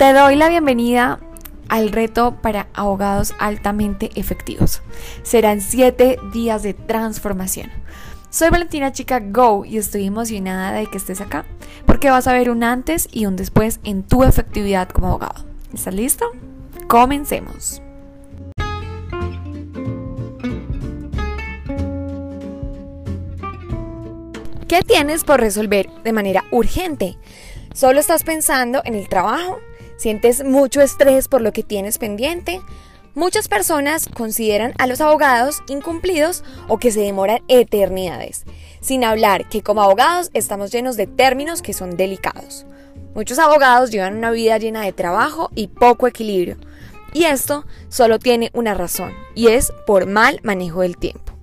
Te doy la bienvenida al reto para abogados altamente efectivos. Serán 7 días de transformación. Soy Valentina Chica Go y estoy emocionada de que estés acá porque vas a ver un antes y un después en tu efectividad como abogado. ¿Estás listo? Comencemos. ¿Qué tienes por resolver de manera urgente? ¿Solo estás pensando en el trabajo? ¿Sientes mucho estrés por lo que tienes pendiente? Muchas personas consideran a los abogados incumplidos o que se demoran eternidades, sin hablar que como abogados estamos llenos de términos que son delicados. Muchos abogados llevan una vida llena de trabajo y poco equilibrio, y esto solo tiene una razón, y es por mal manejo del tiempo.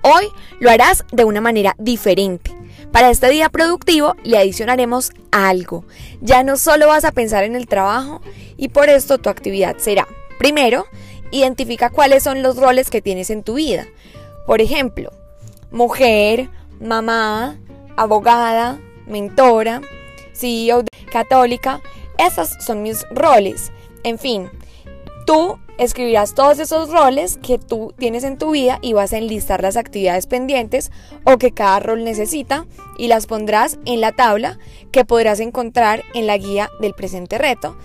Hoy lo harás de una manera diferente. Para este día productivo le adicionaremos algo. Ya no solo vas a pensar en el trabajo y por esto tu actividad será, primero, identifica cuáles son los roles que tienes en tu vida. Por ejemplo, mujer, mamá, abogada, mentora, CEO católica. Esos son mis roles. En fin, tú escribirás todos esos roles que tú tienes en tu vida y vas a enlistar las actividades pendientes o que cada rol necesita y las pondrás en la tabla que podrás encontrar en la guía del presente reto.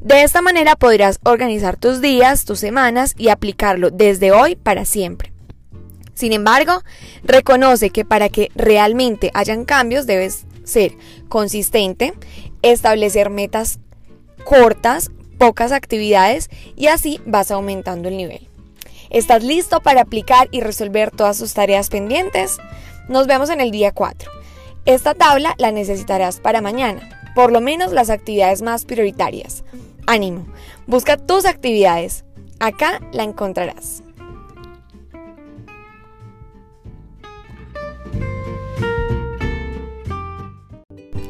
De esta manera podrás organizar tus días, tus semanas y aplicarlo desde hoy para siempre. Sin embargo, reconoce que para que realmente hayan cambios debes ser consistente, establecer metas cortas, pocas actividades y así vas aumentando el nivel. ¿Estás listo para aplicar y resolver todas tus tareas pendientes? Nos vemos en el día 4. Esta tabla la necesitarás para mañana, por lo menos las actividades más prioritarias. Ánimo, busca tus actividades. Acá la encontrarás.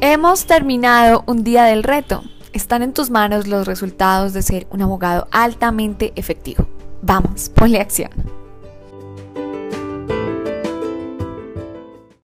Hemos terminado un día del reto. Están en tus manos los resultados de ser un abogado altamente efectivo. Vamos, ponle acción.